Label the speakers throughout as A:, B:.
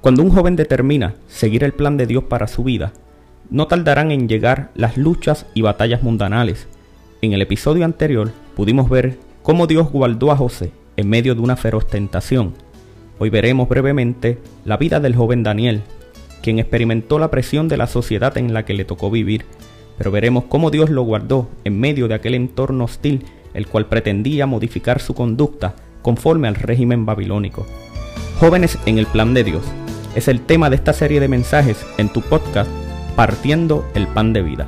A: Cuando un joven determina seguir el plan de Dios para su vida, no tardarán en llegar las luchas y batallas mundanales. En el episodio anterior pudimos ver cómo Dios guardó a José en medio de una feroz tentación. Hoy veremos brevemente la vida del joven Daniel, quien experimentó la presión de la sociedad en la que le tocó vivir, pero veremos cómo Dios lo guardó en medio de aquel entorno hostil, el cual pretendía modificar su conducta conforme al régimen babilónico. Jóvenes en el plan de Dios es el tema de esta serie de mensajes en tu podcast Partiendo el Pan de Vida.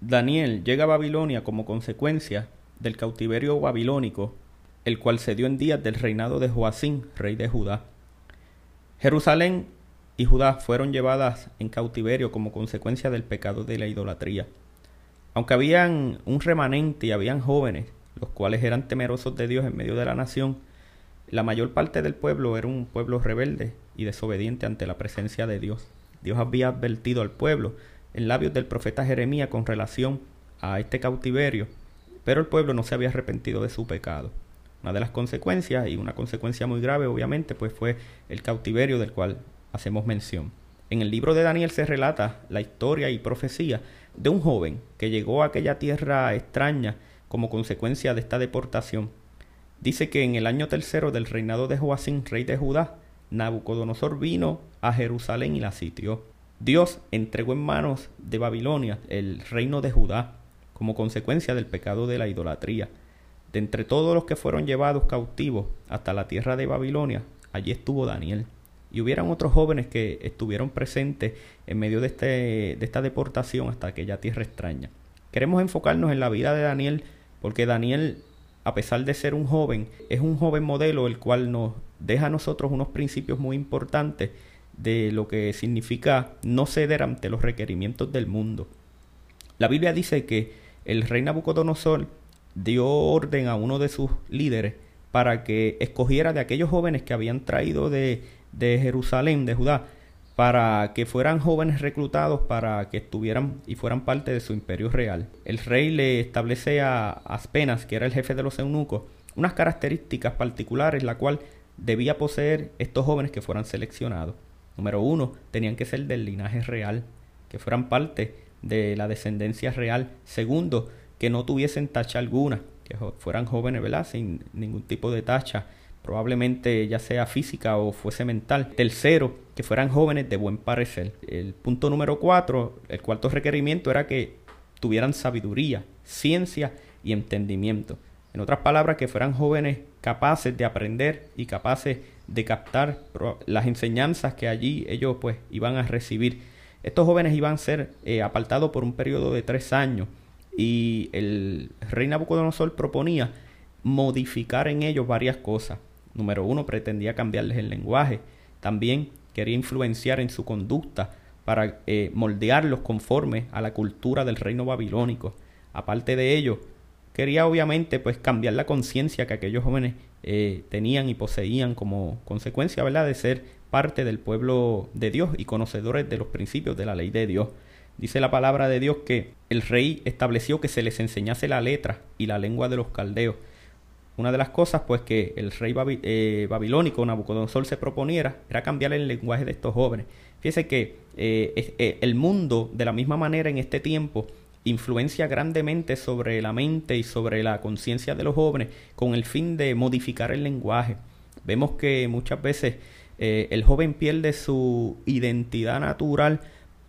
A: Daniel llega a Babilonia como consecuencia del cautiverio babilónico, el cual se dio en días del reinado de Joacín, rey de Judá. Jerusalén y Judá fueron llevadas en cautiverio como consecuencia del pecado de la idolatría. Aunque habían un remanente y habían jóvenes, los cuales eran temerosos de Dios en medio de la nación, la mayor parte del pueblo era un pueblo rebelde y desobediente ante la presencia de Dios. Dios había advertido al pueblo en labios del profeta Jeremías con relación a este cautiverio, pero el pueblo no se había arrepentido de su pecado. Una de las consecuencias, y una consecuencia muy grave obviamente, pues fue el cautiverio del cual hacemos mención. En el libro de Daniel se relata la historia y profecía de un joven que llegó a aquella tierra extraña como consecuencia de esta deportación. Dice que en el año tercero del reinado de Joacín, rey de Judá, Nabucodonosor vino a Jerusalén y la sitió. Dios entregó en manos de Babilonia el reino de Judá como consecuencia del pecado de la idolatría. De entre todos los que fueron llevados cautivos hasta la tierra de Babilonia, allí estuvo Daniel. Y hubieran otros jóvenes que estuvieron presentes en medio de, este, de esta deportación hasta aquella tierra extraña. Queremos enfocarnos en la vida de Daniel porque Daniel, a pesar de ser un joven, es un joven modelo el cual nos deja a nosotros unos principios muy importantes de lo que significa no ceder ante los requerimientos del mundo. La Biblia dice que el rey Nabucodonosor dio orden a uno de sus líderes para que escogiera de aquellos jóvenes que habían traído de, de Jerusalén, de Judá, para que fueran jóvenes reclutados para que estuvieran y fueran parte de su imperio real. El rey le establece a Aspenas, que era el jefe de los eunucos, unas características particulares, la cual debía poseer estos jóvenes que fueran seleccionados. Número uno, tenían que ser del linaje real, que fueran parte de la descendencia real. Segundo, que no tuviesen tacha alguna, que fueran jóvenes, ¿verdad? Sin ningún tipo de tacha, probablemente ya sea física o fuese mental. Tercero, que fueran jóvenes de buen parecer. El punto número cuatro, el cuarto requerimiento era que tuvieran sabiduría, ciencia y entendimiento. En otras palabras, que fueran jóvenes capaces de aprender y capaces de captar las enseñanzas que allí ellos pues iban a recibir. Estos jóvenes iban a ser eh, apartados por un periodo de tres años y el rey Nabucodonosor proponía modificar en ellos varias cosas. Número uno, pretendía cambiarles el lenguaje. También quería influenciar en su conducta para eh, moldearlos conforme a la cultura del reino babilónico. Aparte de ello, quería obviamente pues cambiar la conciencia que aquellos jóvenes eh, tenían y poseían como consecuencia ¿verdad? de ser parte del pueblo de Dios y conocedores de los principios de la ley de Dios. Dice la palabra de Dios que el rey estableció que se les enseñase la letra y la lengua de los caldeos. Una de las cosas pues que el rey eh, babilónico Nabucodonosor se proponiera era cambiar el lenguaje de estos jóvenes. Fíjese que eh, el mundo de la misma manera en este tiempo influencia grandemente sobre la mente y sobre la conciencia de los jóvenes con el fin de modificar el lenguaje. Vemos que muchas veces eh, el joven pierde su identidad natural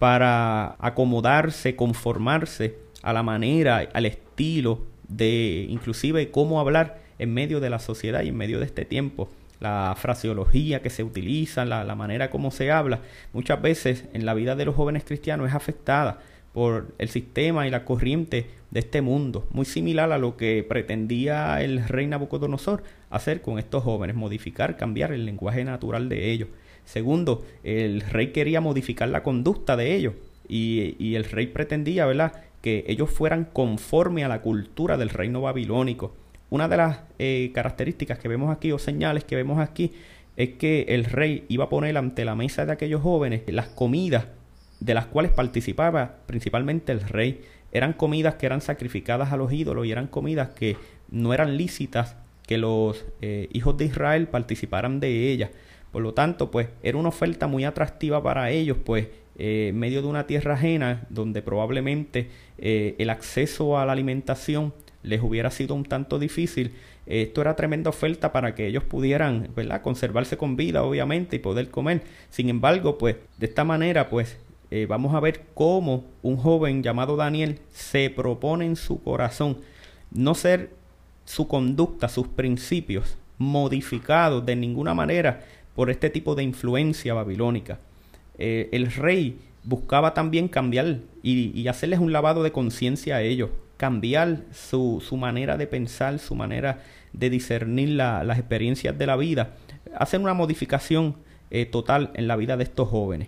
A: para acomodarse, conformarse a la manera, al estilo de inclusive cómo hablar en medio de la sociedad y en medio de este tiempo. La fraseología que se utiliza, la, la manera como se habla, muchas veces en la vida de los jóvenes cristianos es afectada por el sistema y la corriente de este mundo, muy similar a lo que pretendía el rey Nabucodonosor hacer con estos jóvenes, modificar, cambiar el lenguaje natural de ellos. Segundo, el rey quería modificar la conducta de ellos y, el rey pretendía, ¿verdad?, que ellos fueran conforme a la cultura del reino babilónico. una de las eh, características que vemos aquí o señales que vemos aquí es que el rey iba a poner ante la mesa de aquellos jóvenes las comidas de las cuales participaba principalmente el rey. Eran comidas que eran sacrificadas a los ídolos y eran comidas que no eran lícitas que los eh, hijos de Israel participaran de ellas. Por lo tanto, pues era una oferta muy atractiva para ellos, pues eh, en medio de una tierra ajena donde probablemente eh, el acceso a la alimentación les hubiera sido un tanto difícil, esto era tremenda oferta para que ellos pudieran, ¿verdad?, conservarse con vida, obviamente, y poder comer. Sin embargo, pues de esta manera, pues eh, vamos a ver cómo un joven llamado Daniel se propone en su corazón no ser su conducta, sus principios modificados de ninguna manera por este tipo de influencia babilónica. Eh, el rey buscaba también cambiar y, hacerles un lavado de conciencia a ellos, cambiar su, su, manera de pensar, su manera de discernir las experiencias de la vida, hacer una modificación eh, total en la vida de estos jóvenes.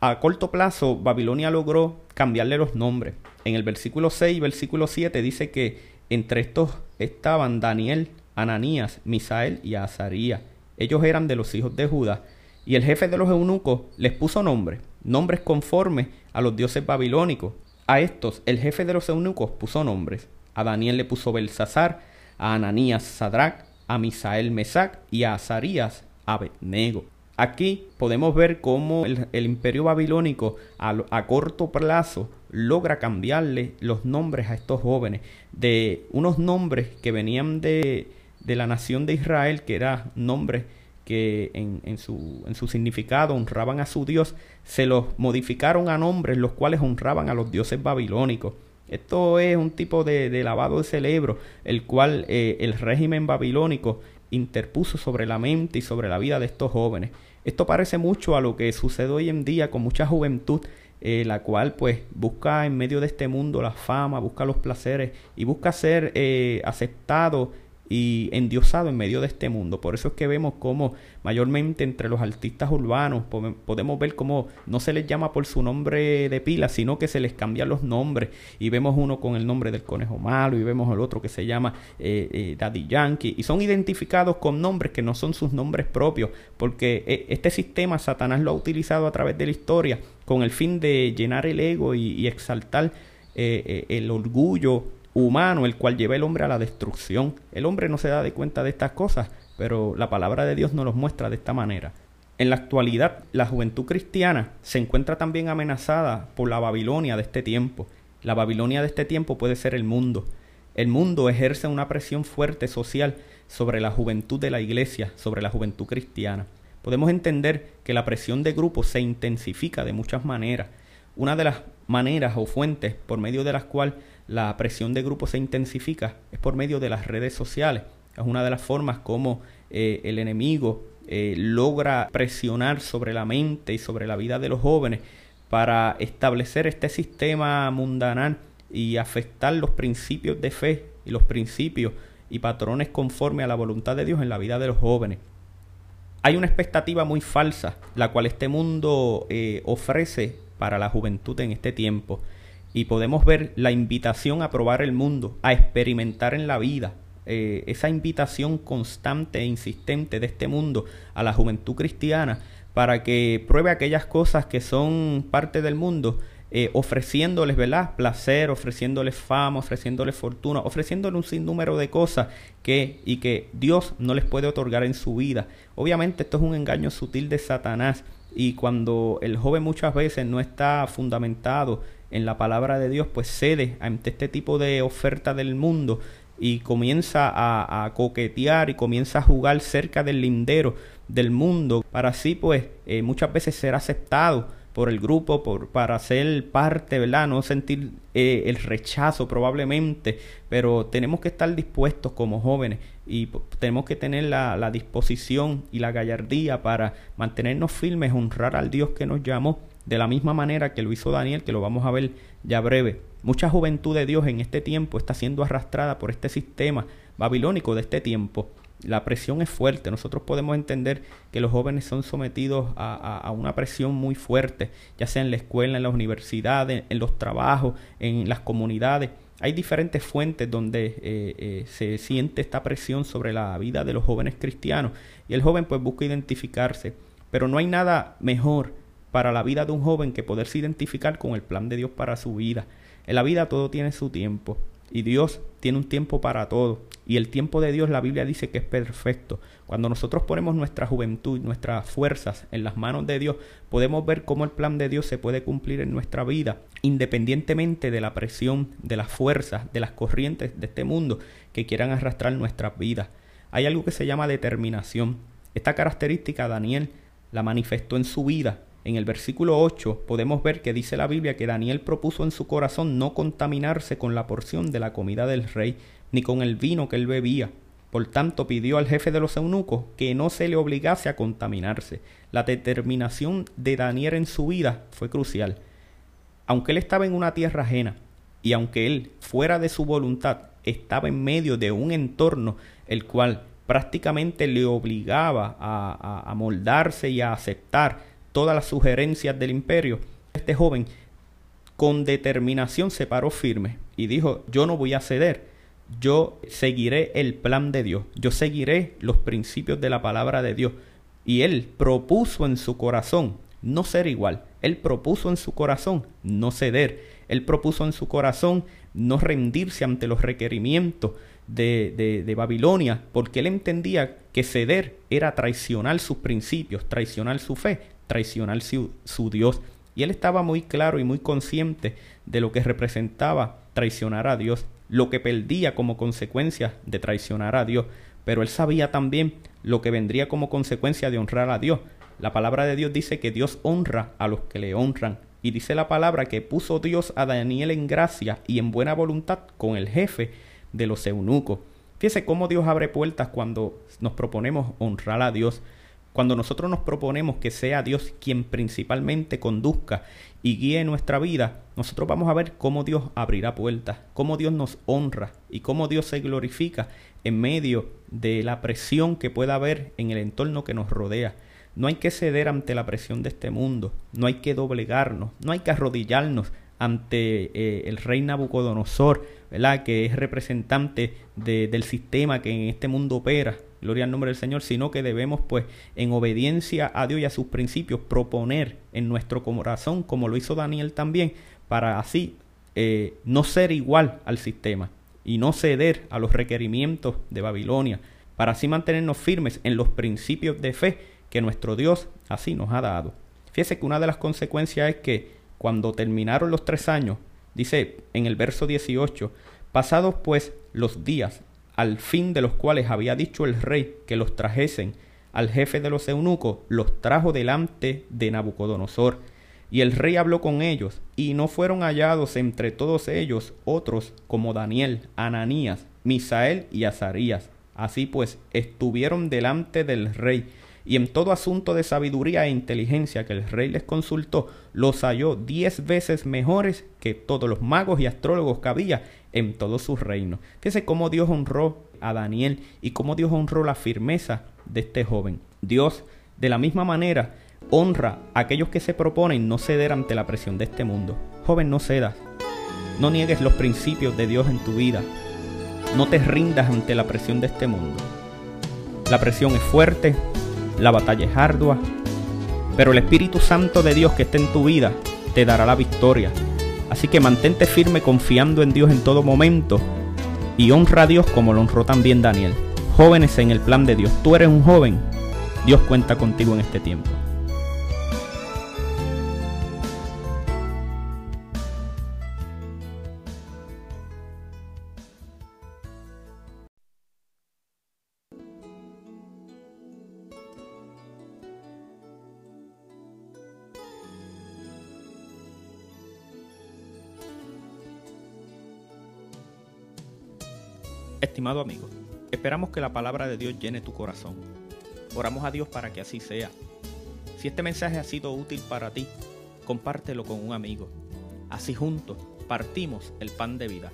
A: A corto plazo, Babilonia logró cambiarle los nombres. En el versículo 6 y versículo 7 dice que entre estos estaban Daniel, Ananías, Misael y Azarías. Ellos eran de los hijos de Judá. Y el jefe de los eunucos les puso nombres, nombres conformes a los dioses babilónicos. A estos, el jefe de los eunucos puso nombres. A Daniel le puso Belsasar, a Ananías Sadrach, a Misael Mesac y a Azarías Abednego. Aquí podemos ver cómo el, imperio babilónico a, corto plazo logra cambiarle los nombres a estos jóvenes de unos nombres que venían de, de la nación de Israel, que eran nombres que en, en, su, en, su, significado honraban a su Dios, se los modificaron a nombres los cuales honraban a los dioses babilónicos. Esto es un tipo de, lavado de cerebro, el cual eh, el régimen babilónico interpuso sobre la mente y sobre la vida de estos jóvenes. Esto parece mucho a lo que sucede hoy en día con mucha juventud, eh, la cual pues busca en medio de este mundo la fama, busca los placeres y busca ser eh, aceptado y endiosado en medio de este mundo. Por eso es que vemos cómo mayormente entre los artistas urbanos podemos ver cómo no se les llama por su nombre de pila, sino que se les cambian los nombres y vemos uno con el nombre del conejo malo y vemos el otro que se llama eh, eh, Daddy Yankee y son identificados con nombres que no son sus nombres propios porque eh, este sistema Satanás lo ha utilizado a través de la historia con el fin de llenar el ego y, y exaltar el orgullo humano el cual lleva el hombre a la destrucción. El hombre no se da de cuenta de estas cosas, pero la palabra de Dios nos los muestra de esta manera. En la actualidad, la juventud cristiana se encuentra también amenazada por la Babilonia de este tiempo. La Babilonia de este tiempo puede ser el mundo. El mundo ejerce una presión fuerte social sobre la juventud de la iglesia, sobre la juventud cristiana. Podemos entender que la presión de grupos se intensifica de muchas maneras. Una de las maneras o fuentes por medio de las cuales la presión de grupo se intensifica es por medio de las redes sociales. Es una de las formas como eh, el enemigo eh, logra presionar sobre la mente y sobre la vida de los jóvenes para establecer este sistema mundanal y afectar los principios de fe y los principios y patrones conforme a la voluntad de Dios en la vida de los jóvenes. Hay una expectativa muy falsa, la cual este mundo eh, ofrece para la juventud en este tiempo y podemos ver la invitación a probar el mundo, a experimentar en la vida, eh, esa invitación constante e insistente de este mundo a la juventud cristiana para que pruebe aquellas cosas que son parte del mundo, eh, ofreciéndoles ¿verdad? placer, ofreciéndoles fama, ofreciéndoles fortuna, ofreciéndoles un sinnúmero de cosas que y que Dios no les puede otorgar en su vida. Obviamente esto es un engaño sutil de Satanás y cuando el joven muchas veces no está fundamentado en la palabra de Dios, pues cede ante este tipo de oferta del mundo y comienza a, coquetear y comienza a jugar cerca del lindero del mundo para así pues eh, muchas veces ser aceptado por el grupo, por, para ser parte, ¿verdad? No sentir eh, el rechazo probablemente, pero tenemos que estar dispuestos como jóvenes y tenemos que tener la, la disposición y la gallardía para mantenernos firmes, honrar al Dios que nos llamó de la misma manera que lo hizo Daniel, que lo vamos a ver ya breve. Mucha juventud de Dios en este tiempo está siendo arrastrada por este sistema babilónico de este tiempo. La presión es fuerte. Nosotros podemos entender que los jóvenes son sometidos a, una presión muy fuerte, ya sea en la escuela, en las universidades, en los trabajos, en las comunidades. Hay diferentes fuentes donde eh, eh, se siente esta presión sobre la vida de los jóvenes cristianos y el joven pues busca identificarse, pero no hay nada mejor para la vida de un joven que poderse identificar con el plan de Dios para su vida. En la vida todo tiene su tiempo y Dios tiene un tiempo para todo. Y el tiempo de Dios, la Biblia dice que es perfecto. Cuando nosotros ponemos nuestra juventud, nuestras fuerzas en las manos de Dios, podemos ver cómo el plan de Dios se puede cumplir en nuestra vida, independientemente de la presión, de las fuerzas, de las corrientes de este mundo que quieran arrastrar nuestras vidas. Hay algo que se llama determinación. Esta característica Daniel la manifestó en su vida en el versículo 8 podemos ver que dice la Biblia que Daniel propuso en su corazón no contaminarse con la porción de la comida del rey, ni con el vino que él bebía. Por tanto, pidió al jefe de los eunucos que no se le obligase a contaminarse. La determinación de Daniel en su vida fue crucial. Aunque él estaba en una tierra ajena, y aunque él, fuera de su voluntad, estaba en medio de un entorno el cual prácticamente le obligaba a, a moldarse y a aceptar todas las sugerencias del imperio, este joven con determinación se paró firme y dijo, yo no voy a ceder, yo seguiré el plan de Dios, yo seguiré los principios de la palabra de Dios. Y él propuso en su corazón no ser igual, él propuso en su corazón no ceder, él propuso en su corazón no rendirse ante los requerimientos de, de, de, Babilonia, porque él entendía que ceder era traicionar sus principios, traicionar su fe, traicionar su, su Dios. Y él estaba muy claro y muy consciente de lo que representaba traicionar a Dios, lo que perdía como consecuencia de traicionar a Dios. Pero él sabía también lo que vendría como consecuencia de honrar a Dios. La palabra de Dios dice que Dios honra a los que le honran. Y dice la palabra que puso Dios a Daniel en gracia y en buena voluntad con el jefe de los eunucos. Fíjese cómo Dios abre puertas cuando nos proponemos honrar a Dios. Cuando nosotros nos proponemos que sea Dios quien principalmente conduzca y guíe nuestra vida, nosotros vamos a ver cómo Dios abrirá puertas, cómo Dios nos honra y cómo Dios se glorifica en medio de la presión que pueda haber en el entorno que nos rodea. No hay que ceder ante la presión de este mundo, no hay que doblegarnos, no hay que arrodillarnos ante eh, el rey Nabucodonosor, ¿verdad? que es representante del sistema que en este mundo opera, gloria al nombre del Señor, sino que debemos pues en obediencia a Dios y a sus principios proponer en nuestro corazón, como lo hizo Daniel también, para así eh, no ser igual al sistema y no ceder a los requerimientos de Babilonia, para así mantenernos firmes en los principios de fe que nuestro Dios así nos ha dado. Fíjese que una de las consecuencias es que cuando terminaron los tres años, dice en el verso 18, pasados pues los días al fin de los cuales había dicho el rey que los trajesen al jefe de los eunucos, los trajo delante de Nabucodonosor. Y el rey habló con ellos, y no fueron hallados entre todos ellos otros como Daniel, Ananías, Misael y Azarías. Así pues, estuvieron delante del rey, y en todo asunto de sabiduría e inteligencia que el rey les consultó, los halló diez veces mejores que todos los magos y astrólogos que había en todo su reino. Fíjese cómo Dios honró a Daniel y cómo Dios honró la firmeza de este joven. Dios, de la misma manera, honra a aquellos que se proponen no ceder ante la presión de este mundo. Joven, no cedas. No niegues los principios de Dios en tu vida. No te rindas ante la presión de este mundo. La presión es fuerte, la batalla es ardua, pero el Espíritu Santo de Dios que está en tu vida te dará la victoria. Así que mantente firme confiando en Dios en todo momento y honra a Dios como lo honró también Daniel. Jóvenes en el plan de Dios, tú eres un joven, Dios cuenta contigo en este tiempo. Estimado amigo, esperamos que la palabra de Dios llene tu corazón. Oramos a Dios para que así sea. Si este mensaje ha sido útil para ti, compártelo con un amigo. Así juntos partimos el pan de vida.